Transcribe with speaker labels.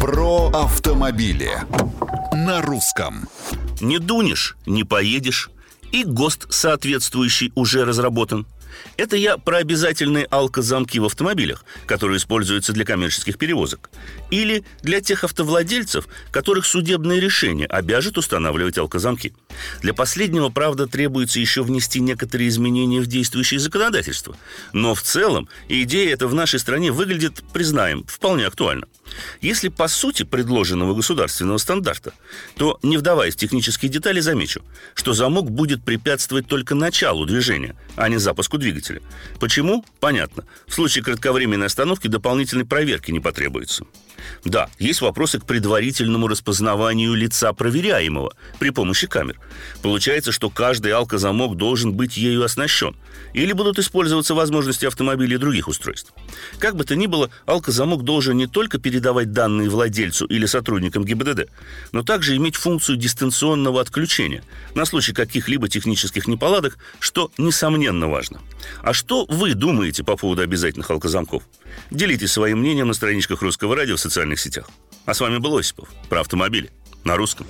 Speaker 1: Про автомобили на русском.
Speaker 2: Не дунешь, не поедешь. И ГОСТ соответствующий уже разработан – это я про обязательные алкозамки в автомобилях, которые используются для коммерческих перевозок. Или для тех автовладельцев, которых судебное решение обяжет устанавливать алкозамки. Для последнего, правда, требуется еще внести некоторые изменения в действующее законодательство. Но в целом идея эта в нашей стране выглядит, признаем, вполне актуально. Если по сути предложенного государственного стандарта, то, не вдаваясь в технические детали, замечу, что замок будет препятствовать только началу движения, а не запуску двигателя. Почему? Понятно. В случае кратковременной остановки дополнительной проверки не потребуется. Да, есть вопросы к предварительному распознаванию лица проверяемого при помощи камер. Получается, что каждый алкозамок должен быть ею оснащен. Или будут использоваться возможности автомобилей и других устройств. Как бы то ни было, алкозамок должен не только передавать данные владельцу или сотрудникам ГИБДД, но также иметь функцию дистанционного отключения на случай каких-либо технических неполадок, что несомненно важно. А что вы думаете по поводу обязательных алкозамков? Делитесь своим мнением на страничках Русского радио в социальных сетях. А с вами был Осипов про автомобили на русском.